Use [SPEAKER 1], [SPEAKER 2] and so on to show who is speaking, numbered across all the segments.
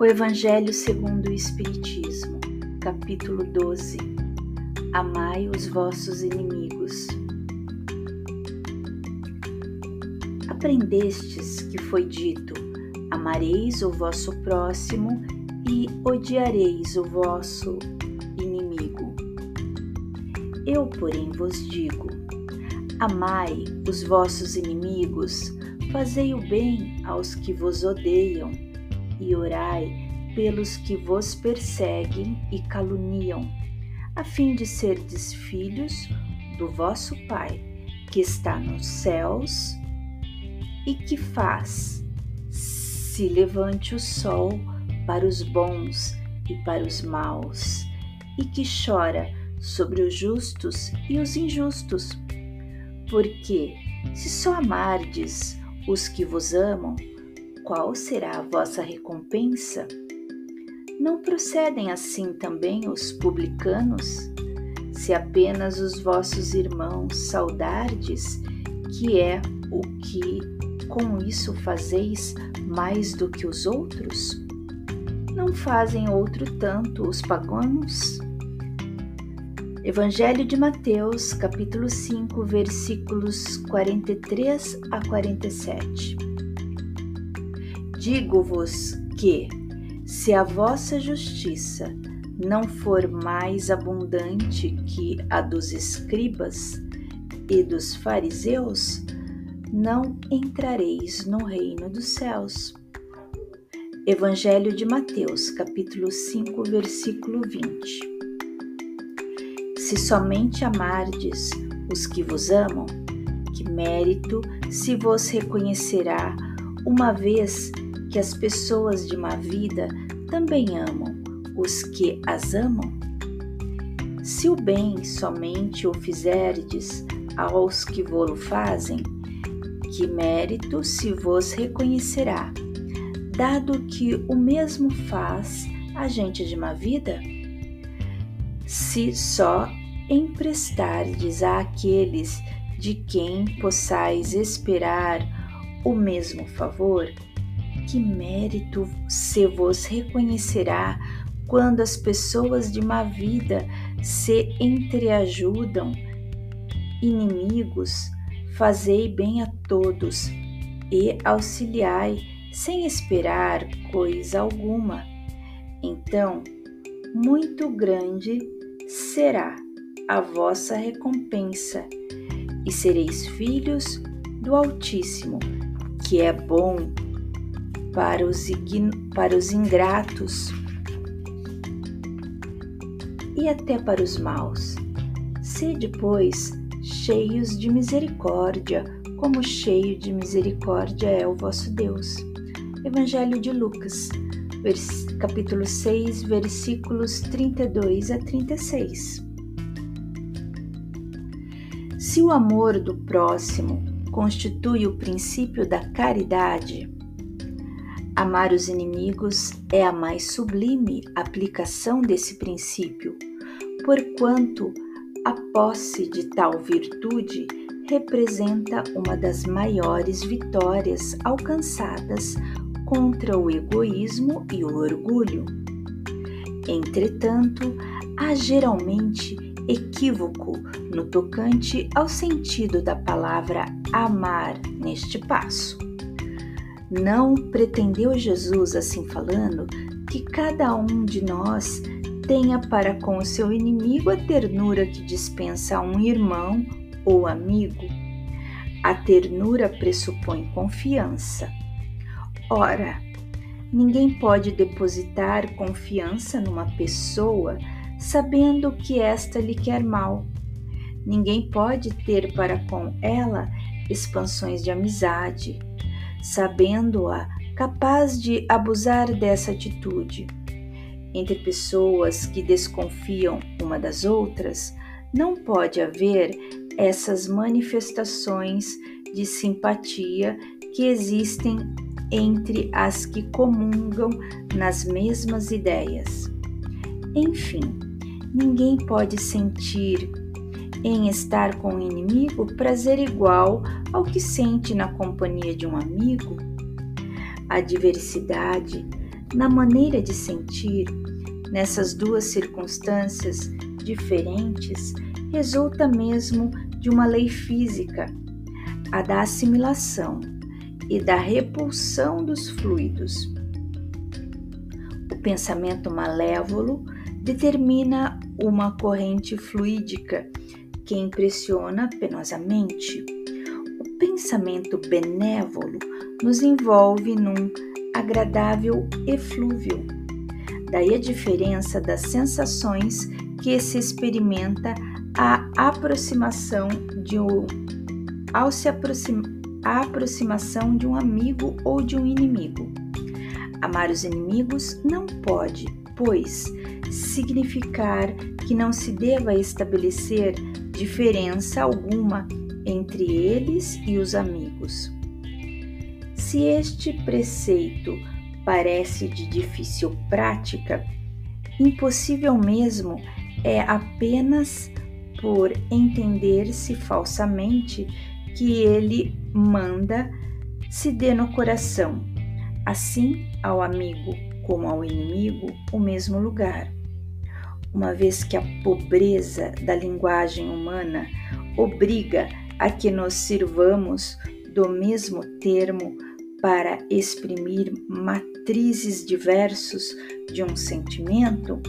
[SPEAKER 1] O Evangelho segundo o Espiritismo, capítulo 12. Amai os vossos inimigos. Aprendestes que foi dito: Amareis o vosso próximo e odiareis o vosso inimigo. Eu, porém, vos digo: Amai os vossos inimigos, fazei o bem aos que vos odeiam e orai pelos que vos perseguem e caluniam, a fim de serdes filhos do vosso Pai, que está nos céus e que faz se levante o sol para os bons e para os maus, e que chora sobre os justos e os injustos. Porque, se só amardes os que vos amam, qual será a vossa recompensa? Não procedem assim também os publicanos? Se apenas os vossos irmãos saudardes, que é o que com isso fazeis mais do que os outros? Não fazem outro tanto os pagãos? Evangelho de Mateus, capítulo 5, versículos 43 a 47. Digo-vos que, se a vossa justiça não for mais abundante que a dos escribas e dos fariseus, não entrareis no reino dos céus. Evangelho de Mateus, capítulo 5, versículo 20. Se somente amardes os que vos amam, que mérito se vos reconhecerá, uma vez que as pessoas de má vida também amam os que as amam? Se o bem somente o fizerdes aos que vô-lo fazem, que mérito se vos reconhecerá, dado que o mesmo faz a gente de má vida? Se só emprestardes àqueles de quem possais esperar o mesmo favor, que mérito se vos reconhecerá quando as pessoas de má vida se entreajudam? Inimigos, fazei bem a todos e auxiliai sem esperar coisa alguma. Então, muito grande será a vossa recompensa, e sereis filhos do Altíssimo, que é bom para os, para os ingratos e até para os maus. Sede, pois, cheios de misericórdia, como cheio de misericórdia é o vosso Deus. Evangelho de Lucas, capítulo 6, versículos 32 a 36. Se o amor do próximo constitui o princípio da caridade, Amar os inimigos é a mais sublime aplicação desse princípio, porquanto a posse de tal virtude representa uma das maiores vitórias alcançadas contra o egoísmo e o orgulho. Entretanto, há geralmente equívoco no tocante ao sentido da palavra amar neste passo. Não pretendeu Jesus, assim falando, que cada um de nós tenha para com o seu inimigo a ternura que dispensa a um irmão ou amigo. A ternura pressupõe confiança. Ora, ninguém pode depositar confiança numa pessoa sabendo que esta lhe quer mal. Ninguém pode ter para com ela expansões de amizade sabendo-a capaz de abusar dessa atitude. Entre pessoas que desconfiam uma das outras, não pode haver essas manifestações de simpatia que existem entre as que comungam nas mesmas ideias. Enfim, ninguém pode sentir em estar com o inimigo prazer igual ao que sente na companhia de um amigo? A diversidade na maneira de sentir, nessas duas circunstâncias diferentes, resulta mesmo de uma lei física, a da assimilação e da repulsão dos fluidos. O pensamento malévolo determina uma corrente fluídica que impressiona penosamente. O pensamento benévolo nos envolve num agradável eflúvio. Daí a diferença das sensações que se experimenta a aproximação de um, ao se aproxima, a aproximação de um amigo ou de um inimigo. Amar os inimigos não pode, pois, significar que não se deva estabelecer diferença alguma entre eles e os amigos. Se este preceito parece de difícil prática, impossível mesmo é apenas por entender-se falsamente que ele manda se dê no coração, assim ao amigo como ao inimigo, o mesmo lugar. Uma vez que a pobreza da linguagem humana obriga a que nos sirvamos do mesmo termo para exprimir matrizes diversos de um sentimento,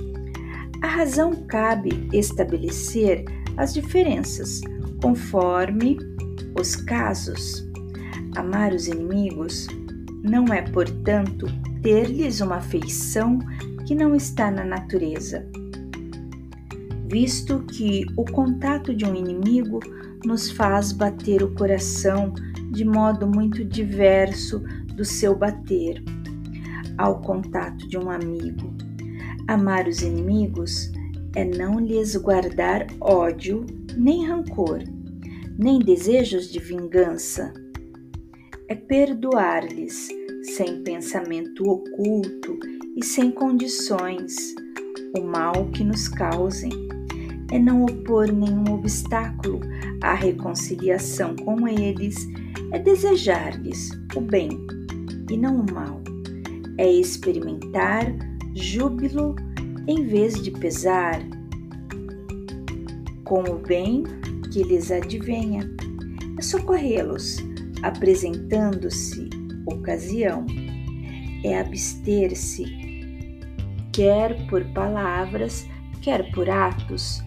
[SPEAKER 1] a razão cabe estabelecer as diferenças conforme os casos. Amar os inimigos não é, portanto, ter-lhes uma afeição que não está na natureza, visto que o contato de um inimigo nos faz bater o coração de modo muito diverso do seu bater ao contato de um amigo. Amar os inimigos é não lhes guardar ódio, nem rancor, nem desejos de vingança. É perdoar-lhes sem pensamento oculto e sem condições o mal que nos causem. É não opor nenhum obstáculo à reconciliação com eles é desejar-lhes o bem e não o mal, é experimentar júbilo em vez de pesar com o bem que lhes advenha, é socorrê-los, apresentando-se ocasião, é abster-se, quer por palavras, quer por atos,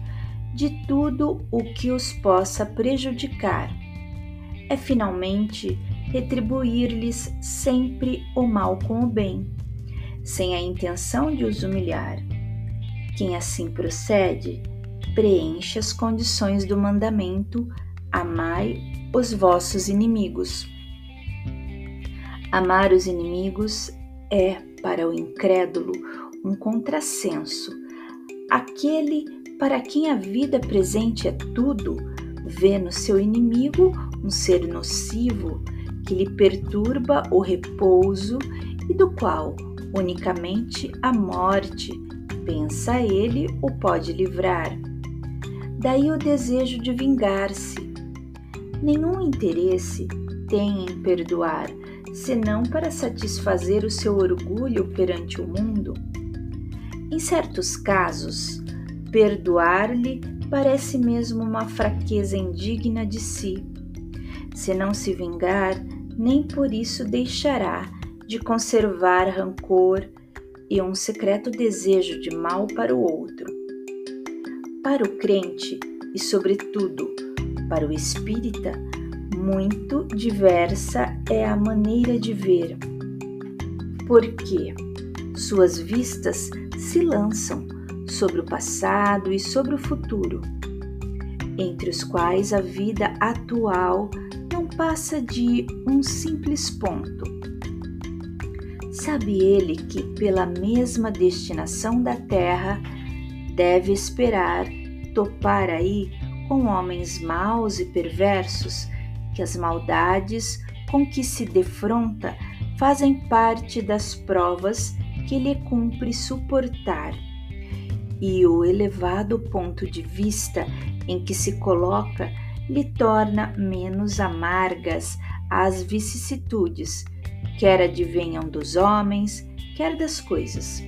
[SPEAKER 1] de tudo o que os possa prejudicar é finalmente retribuir-lhes sempre o mal com o bem, sem a intenção de os humilhar. Quem assim procede, preenche as condições do mandamento: amai os vossos inimigos. Amar os inimigos é, para o incrédulo, um contrassenso. Aquele para quem a vida presente é tudo, vê no seu inimigo um ser nocivo que lhe perturba o repouso e do qual unicamente a morte, pensa ele, o pode livrar. Daí o desejo de vingar-se. Nenhum interesse tem em perdoar, senão para satisfazer o seu orgulho perante o mundo. Em certos casos, perdoar-lhe parece mesmo uma fraqueza indigna de si se não se vingar, nem por isso deixará de conservar rancor e um secreto desejo de mal para o outro. Para o crente e, sobretudo, para o espírita, muito diversa é a maneira de ver, porque suas vistas se lançam sobre o passado e sobre o futuro, entre os quais a vida atual passa de um simples ponto. Sabe ele que, pela mesma destinação da terra, deve esperar topar aí com homens maus e perversos, que as maldades com que se defronta fazem parte das provas que lhe cumpre suportar. E o elevado ponto de vista em que se coloca lhe torna menos amargas as vicissitudes, quer advenham dos homens, quer das coisas.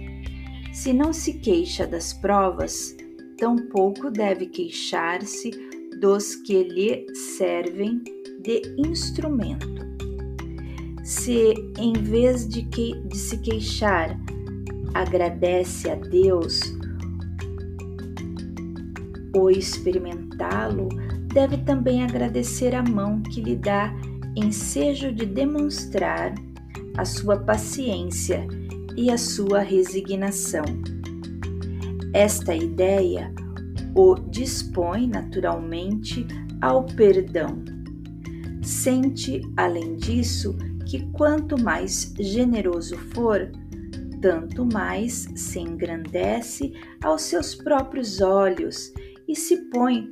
[SPEAKER 1] Se não se queixa das provas, tampouco deve queixar-se dos que lhe servem de instrumento. Se, em vez de, que, de se queixar, agradece a Deus, o experimentá-lo, deve também agradecer a mão que lhe dá ensejo de demonstrar a sua paciência e a sua resignação. Esta ideia o dispõe naturalmente ao perdão. Sente, além disso, que quanto mais generoso for, tanto mais se engrandece aos seus próprios olhos e se põe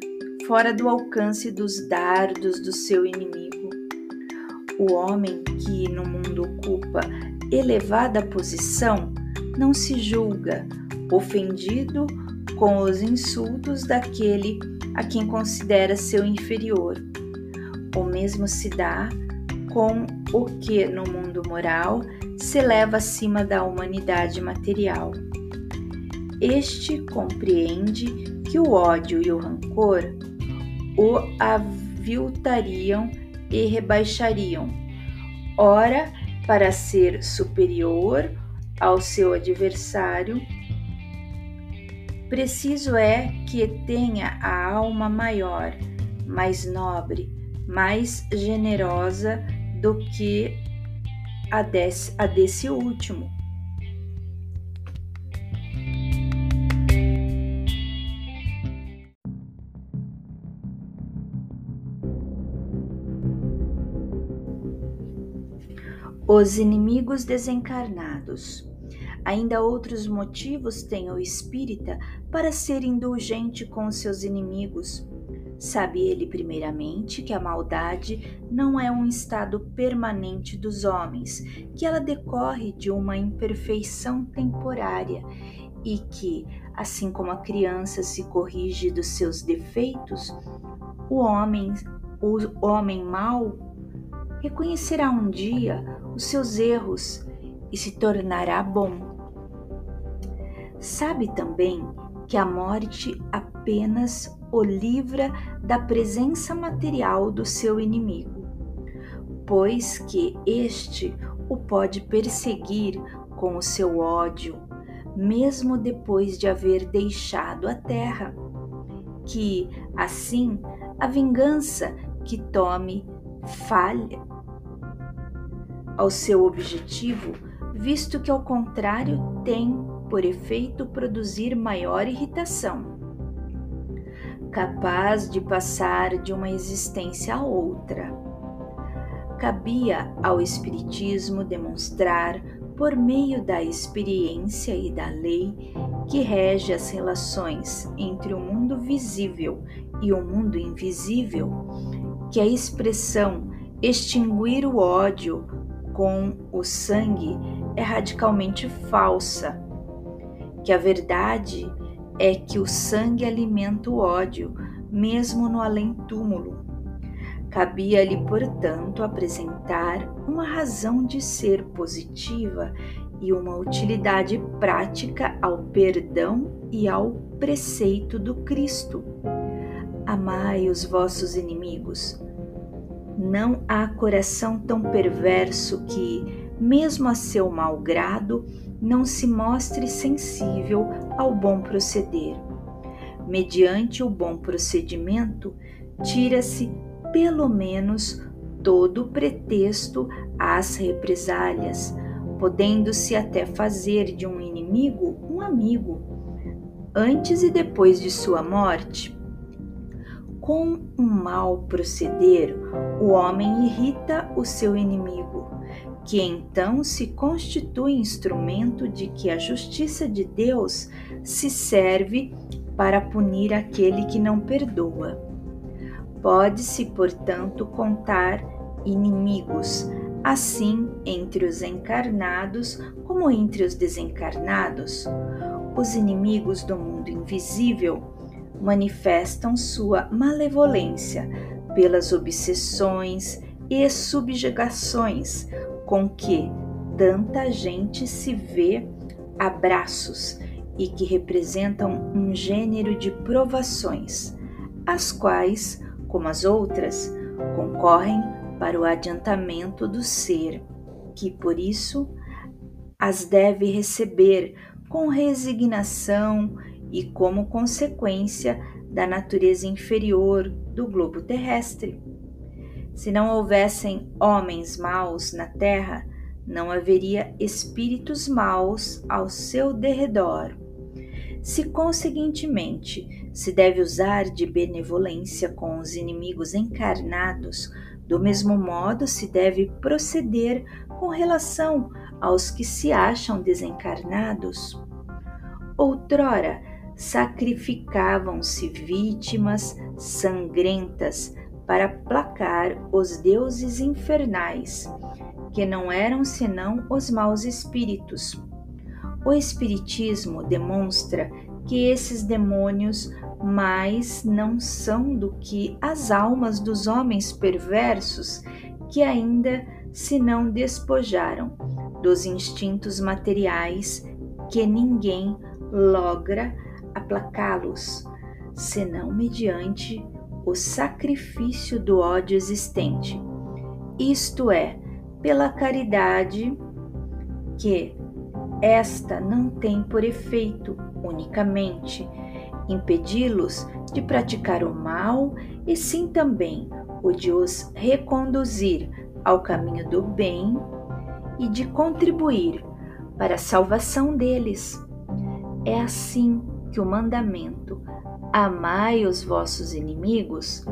[SPEAKER 1] fora do alcance dos dardos do seu inimigo. O homem que no mundo ocupa elevada posição não se julga ofendido com os insultos daquele a quem considera seu inferior. O mesmo se dá com o que no mundo moral se eleva acima da humanidade material. Este compreende que o ódio e o rancor o aviltariam e rebaixariam, ora para ser superior ao seu adversário, preciso é que tenha a alma maior, mais nobre, mais generosa do que a desse, a desse último. Os inimigos desencarnados. Ainda outros motivos tem o espírita para ser indulgente com os seus inimigos. Sabe ele, primeiramente, que a maldade não é um estado permanente dos homens, que ela decorre de uma imperfeição temporária e que, assim como a criança se corrige dos seus defeitos, o homem, o homem mau reconhecerá um dia os seus erros e se tornará bom. Sabe também que a morte apenas o livra da presença material do seu inimigo, pois que este o pode perseguir com o seu ódio, mesmo depois de haver deixado a terra, que assim a vingança que tome falha ao seu objetivo, visto que, ao contrário, tem por efeito produzir maior irritação, capaz de passar de uma existência a outra. Cabia ao Espiritismo demonstrar, por meio da experiência e da lei que rege as relações entre o mundo visível e o mundo invisível, que a expressão extinguir o ódio com o sangue é radicalmente falsa, que a verdade é que o sangue alimenta o ódio, mesmo no além-túmulo. Cabia-lhe, portanto, apresentar uma razão de ser positiva e uma utilidade prática ao perdão e ao preceito do Cristo. Amai os vossos inimigos, não há coração tão perverso que, mesmo a seu mau grado, não se mostre sensível ao bom proceder. Mediante o bom procedimento, tira-se, pelo menos, todo o pretexto às represálias, podendo-se até fazer de um inimigo um amigo. Antes e depois de sua morte, com um mau proceder, o homem irrita o seu inimigo, que então se constitui instrumento de que a justiça de Deus se serve para punir aquele que não perdoa. Pode-se, portanto, contar inimigos, assim entre os encarnados como entre os desencarnados. Os inimigos do mundo invisível manifestam sua malevolência pelas obsessões e subjugações com que, tanta gente se vê a braços e que representam um gênero de provações, as quais, como as outras, concorrem para o adiantamento do ser, que por isso as deve receber com resignação e como consequência da natureza inferior do globo terrestre. Se não houvessem homens maus na terra, não haveria espíritos maus ao seu derredor. Se, conseguintemente, se deve usar de benevolência com os inimigos encarnados, do mesmo modo se deve proceder com relação aos que se acham desencarnados. Outrora, sacrificavam-se vítimas sangrentas para placar os deuses infernais, que não eram senão os maus espíritos. O Espiritismo demonstra que esses demônios mais não são do que as almas dos homens perversos que ainda se não despojaram dos instintos materiais que ninguém logra aplacá-los, senão mediante o sacrifício do ódio existente, isto é, pela caridade que esta não tem por efeito unicamente impedi-los de praticar o mal, e sim também o de os reconduzir ao caminho do bem e de contribuir para a salvação deles. É assim que o mandamento Amai os vossos inimigos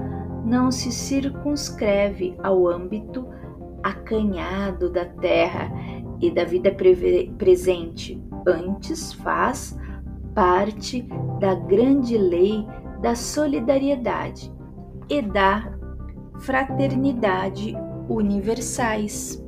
[SPEAKER 1] não se circunscreve ao âmbito acanhado da terra e da vida presente, antes faz parte da grande lei da solidariedade e da fraternidade universais.